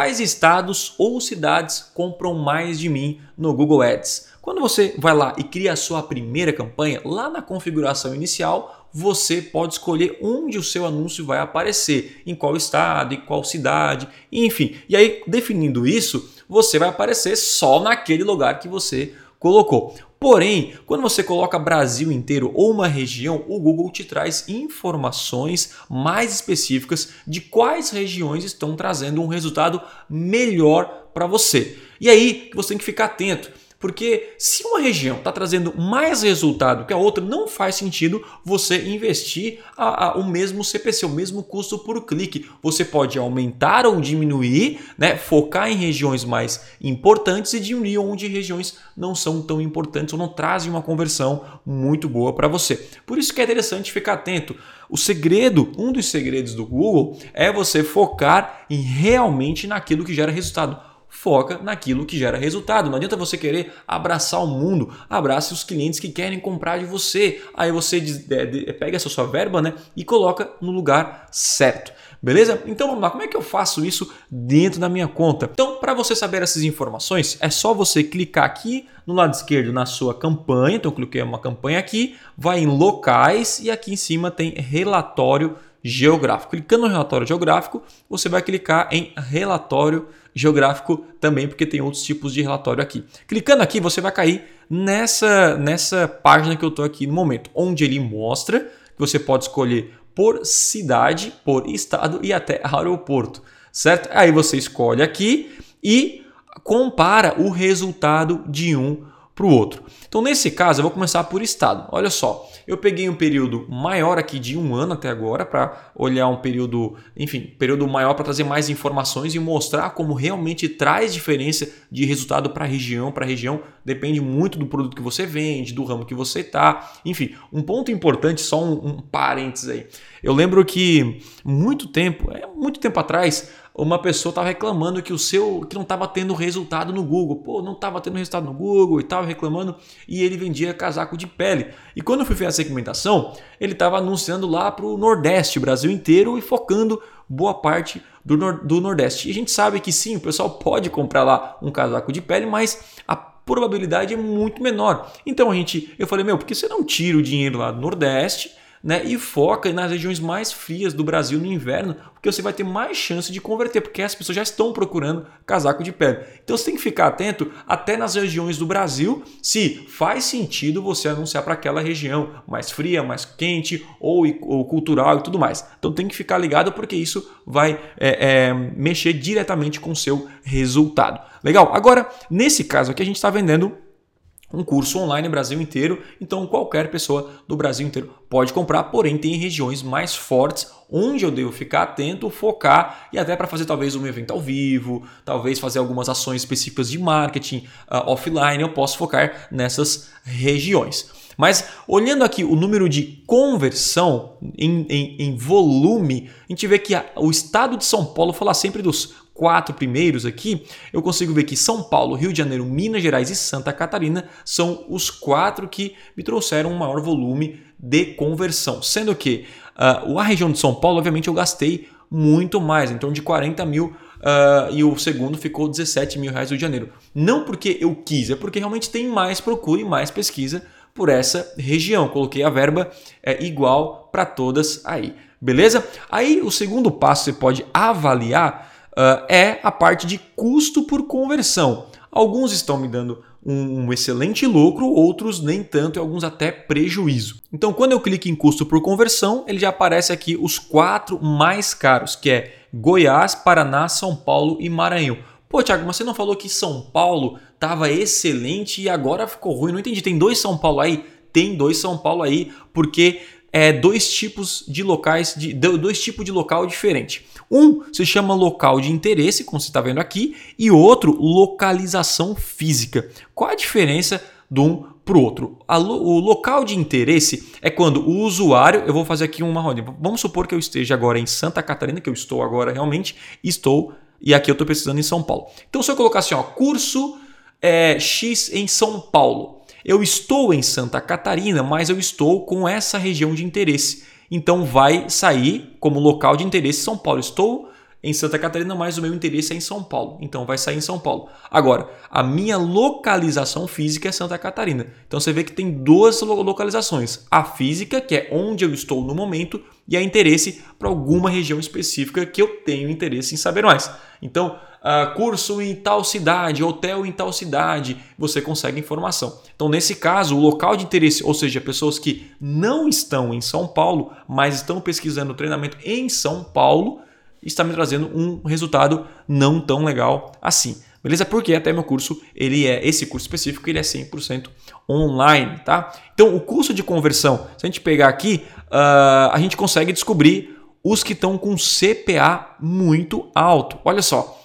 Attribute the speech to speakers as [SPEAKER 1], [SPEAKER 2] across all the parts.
[SPEAKER 1] quais estados ou cidades compram mais de mim no Google Ads. Quando você vai lá e cria a sua primeira campanha, lá na configuração inicial, você pode escolher onde o seu anúncio vai aparecer, em qual estado, em qual cidade, enfim. E aí, definindo isso, você vai aparecer só naquele lugar que você colocou. Porém, quando você coloca Brasil inteiro ou uma região, o Google te traz informações mais específicas de quais regiões estão trazendo um resultado melhor para você. E aí você tem que ficar atento. Porque se uma região está trazendo mais resultado que a outra, não faz sentido você investir a, a, o mesmo CPC, o mesmo custo por clique. Você pode aumentar ou diminuir, né, focar em regiões mais importantes e diminuir onde regiões não são tão importantes ou não trazem uma conversão muito boa para você. Por isso que é interessante ficar atento. O segredo, um dos segredos do Google é você focar em realmente naquilo que gera resultado foca naquilo que gera resultado. Não adianta você querer abraçar o mundo, abrace os clientes que querem comprar de você. Aí você pega essa sua verba né, e coloca no lugar certo. Beleza? Então vamos lá, como é que eu faço isso dentro da minha conta? Então, para você saber essas informações, é só você clicar aqui no lado esquerdo na sua campanha. Então, eu cliquei uma campanha aqui, vai em locais e aqui em cima tem relatório geográfico. Clicando no relatório geográfico, você vai clicar em relatório geográfico também, porque tem outros tipos de relatório aqui. Clicando aqui, você vai cair nessa, nessa página que eu estou aqui no momento, onde ele mostra que você pode escolher por cidade, por estado e até aeroporto, certo? Aí você escolhe aqui e compara o resultado de um para o outro. Então, nesse caso, eu vou começar por estado. Olha só, eu peguei um período maior aqui de um ano até agora para olhar um período, enfim, período maior para trazer mais informações e mostrar como realmente traz diferença de resultado para região para região. Depende muito do produto que você vende, do ramo que você está. Enfim, um ponto importante, só um, um parênteses aí. Eu lembro que muito tempo, é muito tempo atrás, uma pessoa estava reclamando que o seu que não estava tendo resultado no Google. Pô, não estava tendo resultado no Google e estava reclamando e ele vendia casaco de pele. E quando eu fui fazer a segmentação, ele estava anunciando lá para o Nordeste, Brasil inteiro e focando boa parte do, nor do Nordeste. E a gente sabe que sim, o pessoal pode comprar lá um casaco de pele, mas a probabilidade é muito menor. Então a gente, eu falei, meu, por que você não tira o dinheiro lá do Nordeste né? E foca nas regiões mais frias do Brasil no inverno, porque você vai ter mais chance de converter, porque as pessoas já estão procurando casaco de pele. Então você tem que ficar atento até nas regiões do Brasil, se faz sentido você anunciar para aquela região mais fria, mais quente ou, ou, cultural e tudo mais. Então tem que ficar ligado porque isso vai é, é, mexer diretamente com o seu resultado. Legal? Agora, nesse caso aqui, a gente está vendendo um curso online no Brasil inteiro, então qualquer pessoa do Brasil inteiro pode comprar, porém tem regiões mais fortes onde eu devo ficar atento, focar e até para fazer talvez um evento ao vivo, talvez fazer algumas ações específicas de marketing uh, offline, eu posso focar nessas regiões. Mas olhando aqui o número de conversão em, em, em volume, a gente vê que a, o estado de São Paulo fala sempre dos quatro primeiros aqui, eu consigo ver que São Paulo, Rio de Janeiro, Minas Gerais e Santa Catarina são os quatro que me trouxeram um maior volume de conversão. Sendo que uh, a região de São Paulo, obviamente, eu gastei muito mais, em torno de 40 mil. Uh, e o segundo ficou 17 mil reais no Rio de Janeiro. Não porque eu quis, é porque realmente tem mais procura e mais pesquisa por essa região. Coloquei a verba é, igual para todas aí. Beleza? Aí o segundo passo você pode avaliar uh, é a parte de custo por conversão. Alguns estão me dando um, um, excelente lucro, outros nem tanto e alguns até prejuízo. Então, quando eu clico em custo por conversão, ele já aparece aqui os quatro mais caros, que é Goiás, Paraná, São Paulo e Maranhão. Pô, Thiago, mas você não falou que São Paulo estava excelente e agora ficou ruim? Não entendi. Tem dois São Paulo aí? Tem dois São Paulo aí, porque é dois tipos de locais, de, dois tipos de local diferente. Um se chama local de interesse, como você está vendo aqui, e outro localização física. Qual a diferença de um para o outro? O local de interesse é quando o usuário, eu vou fazer aqui uma roda. Vamos supor que eu esteja agora em Santa Catarina, que eu estou agora realmente, estou e aqui eu estou precisando em São Paulo. Então se eu colocar assim, ó, curso é, X em São Paulo, eu estou em Santa Catarina, mas eu estou com essa região de interesse. Então vai sair como local de interesse São Paulo. Estou em Santa Catarina, mas o meu interesse é em São Paulo. Então vai sair em São Paulo. Agora, a minha localização física é Santa Catarina. Então você vê que tem duas localizações: a física, que é onde eu estou no momento, e a interesse para alguma região específica que eu tenho interesse em saber mais. Então, uh, curso em tal cidade, hotel em tal cidade, você consegue informação. Então, nesse caso, o local de interesse, ou seja, pessoas que não estão em São Paulo, mas estão pesquisando treinamento em São Paulo, está me trazendo um resultado não tão legal assim. Beleza? Porque até meu curso, ele é esse curso específico, ele é 100% online, tá? Então, o curso de conversão, se a gente pegar aqui, uh, a gente consegue descobrir os que estão com CPA muito alto. Olha só,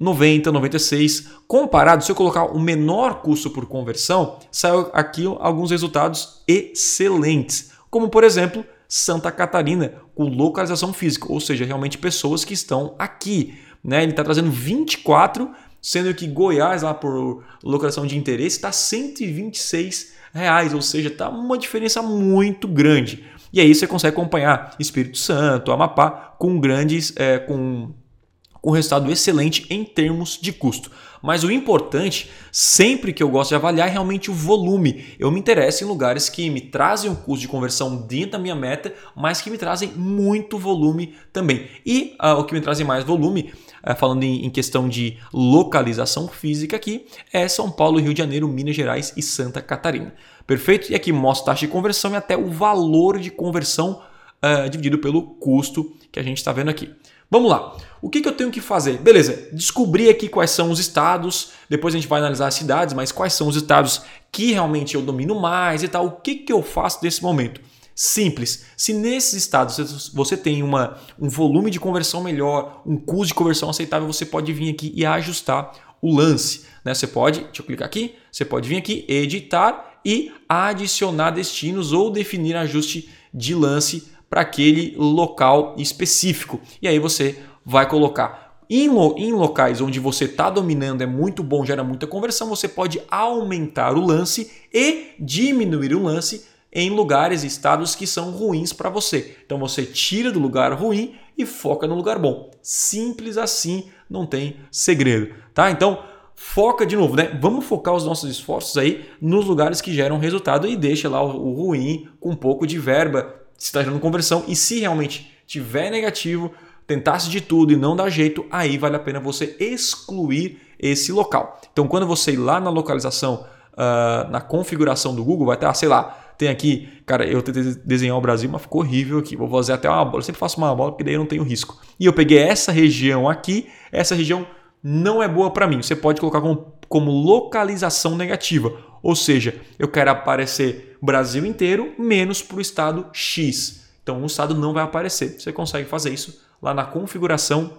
[SPEAKER 1] 90, 96. Comparado, se eu colocar o menor custo por conversão, saiu aqui alguns resultados excelentes. Como, por exemplo, Santa Catarina, com localização física, ou seja, realmente pessoas que estão aqui. Né? Ele está trazendo 24, sendo que Goiás, lá por localização de interesse, está 126 reais, ou seja, está uma diferença muito grande. E aí você consegue acompanhar Espírito Santo, Amapá, com grandes, é, com com resultado excelente em termos de custo. Mas o importante, sempre que eu gosto de avaliar, é realmente o volume. Eu me interesso em lugares que me trazem um custo de conversão dentro da minha meta, mas que me trazem muito volume também. E uh, o que me trazem mais volume, uh, falando em, em, questão de localização física aqui, é São Paulo, Rio de Janeiro, Minas Gerais e Santa Catarina. Perfeito? E aqui mostra taxa de conversão e até o valor de conversão uh, dividido pelo custo que a gente está vendo aqui. Vamos lá. O que, que eu tenho que fazer? Beleza, descobri aqui quais são os estados, depois a gente vai analisar as cidades, mas quais são os estados que realmente eu domino mais e tal. O que, que eu faço nesse momento? Simples. Se nesses estados você tem uma, um volume de conversão melhor, um custo de conversão aceitável, você pode vir aqui e ajustar o lance. Né? Você pode, deixa eu clicar aqui, você pode vir aqui, editar e adicionar destinos ou definir ajuste de lance para aquele local específico. E aí você vai colocar em, lo, em locais onde você está dominando, é muito bom, gera muita conversão, você pode aumentar o lance e diminuir o lance em lugares e estados que são ruins para você. Então você tira do lugar ruim e foca no lugar bom. Simples assim, não tem segredo, tá? Então foca de novo, né? Vamos focar os nossos esforços aí nos lugares que geram resultado e deixa lá o, o ruim com um pouco de verba se está gerando conversão e se realmente tiver negativo, tentasse de tudo e não dá jeito, aí vale a pena você excluir esse local. Então, quando você ir lá na localização, uh, na configuração do Google, vai estar, sei lá, tem aqui, cara, eu tentei desenhar o Brasil, mas ficou horrível aqui. Vou fazer até uma bola. Eu sempre faço uma bola porque daí eu não tenho risco. E eu peguei essa região aqui, essa região não é boa para mim. Você pode colocar como, como localização negativa. Ou seja, eu quero aparecer Brasil inteiro menos para o estado X. Então o estado não vai aparecer. Você consegue fazer isso lá na configuração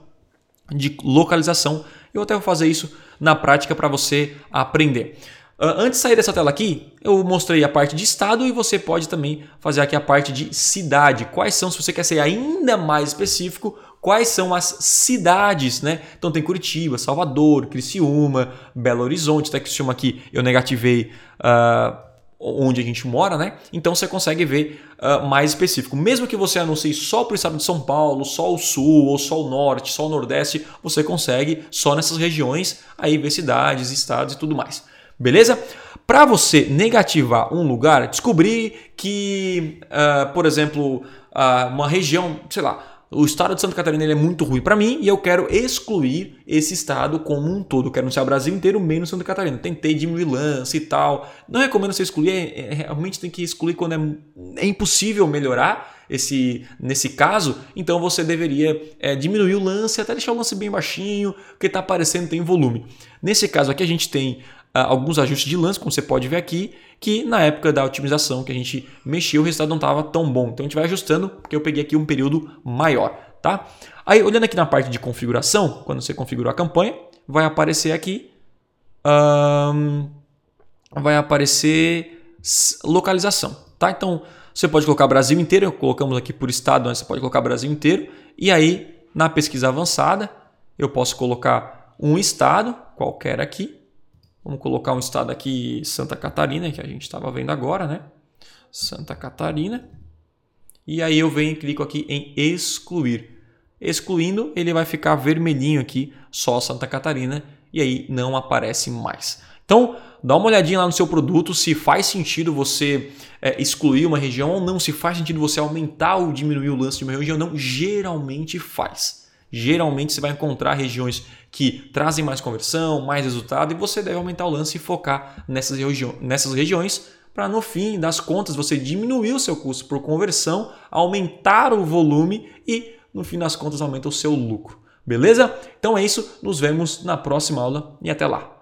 [SPEAKER 1] de localização. Eu até vou fazer isso na prática para você aprender. Ah, antes de sair dessa tela aqui, eu mostrei a parte de estado e você pode também fazer aqui a parte de cidade. Quais são, se você quer ser ainda mais específico, quais são as cidades, né? Então tem Curitiba, Salvador, Criciúma, Belo Horizonte, até Criciúma aqui eu negativei uh, onde a gente mora, né? Então você consegue ver uh, mais específico. Mesmo que você anuncie só para o estado de São Paulo, só o sul, ou só o norte, só o nordeste, você consegue só nessas regiões aí ver cidades, estados e tudo mais. Beleza? Para você negativar um lugar, descobrir que, uh, por exemplo, uma região, sei lá, o estado de Santa Catarina é muito ruim para mim e eu quero excluir esse estado como um todo. Eu quero anunciar o Brasil inteiro, menos Santa Catarina. Tentei diminuir lance e tal. Não recomendo você excluir, é, é, realmente tem que excluir quando é, é, impossível melhorar esse nesse caso. Então você deveria é, diminuir o lance, até deixar o lance bem baixinho, porque está aparecendo tem volume. Nesse caso aqui a gente tem alguns ajustes de lance, como você pode ver aqui, que na época da otimização que a gente mexeu, o resultado não estava tão bom. Então a gente vai ajustando, porque eu peguei aqui um período maior. Tá? Aí, olhando aqui na parte de configuração, quando você configurou a campanha, vai aparecer aqui. Vai aparecer localização. Tá? Então, você pode colocar Brasil inteiro, colocamos aqui por estado, você pode colocar Brasil inteiro. E aí, na pesquisa avançada, eu posso colocar um estado qualquer aqui. Vamos colocar um estado aqui, Santa Catarina, que a gente estava vendo agora, né? Santa Catarina. E aí eu venho e clico aqui em excluir. excluindo, ele vai ficar vermelhinho aqui, só Santa Catarina, e aí não aparece mais. Então, dá uma olhadinha lá no seu produto se faz sentido você é, excluir uma região ou não, se faz sentido você aumentar ou diminuir o lance de uma região ou não. Geralmente faz. Geralmente você vai encontrar regiões que trazem mais conversão, mais resultado, e você deve aumentar o lance e focar nessas, regi nessas regiões para no fim das contas você diminuir o seu custo por conversão, aumentar o volume e no fim das contas aumenta o seu lucro. Beleza? Então é isso, nos vemos na próxima aula e até lá.